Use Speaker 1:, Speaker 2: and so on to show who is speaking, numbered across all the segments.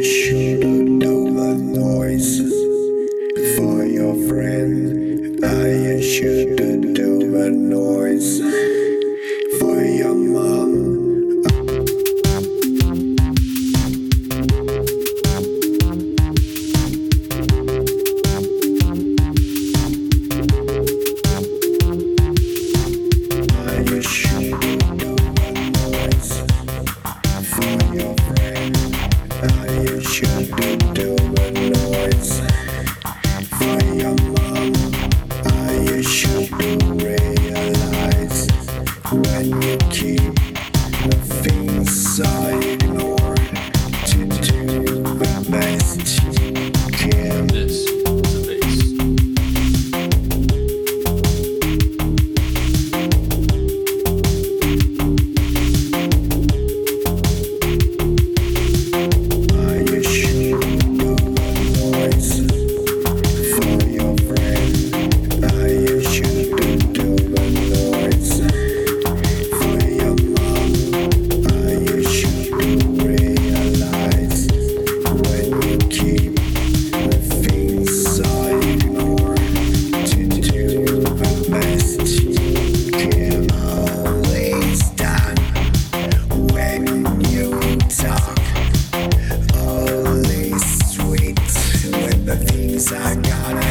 Speaker 1: you shouldn't do the for your friend. I shouldn't do the noise. you sure?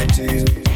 Speaker 1: do.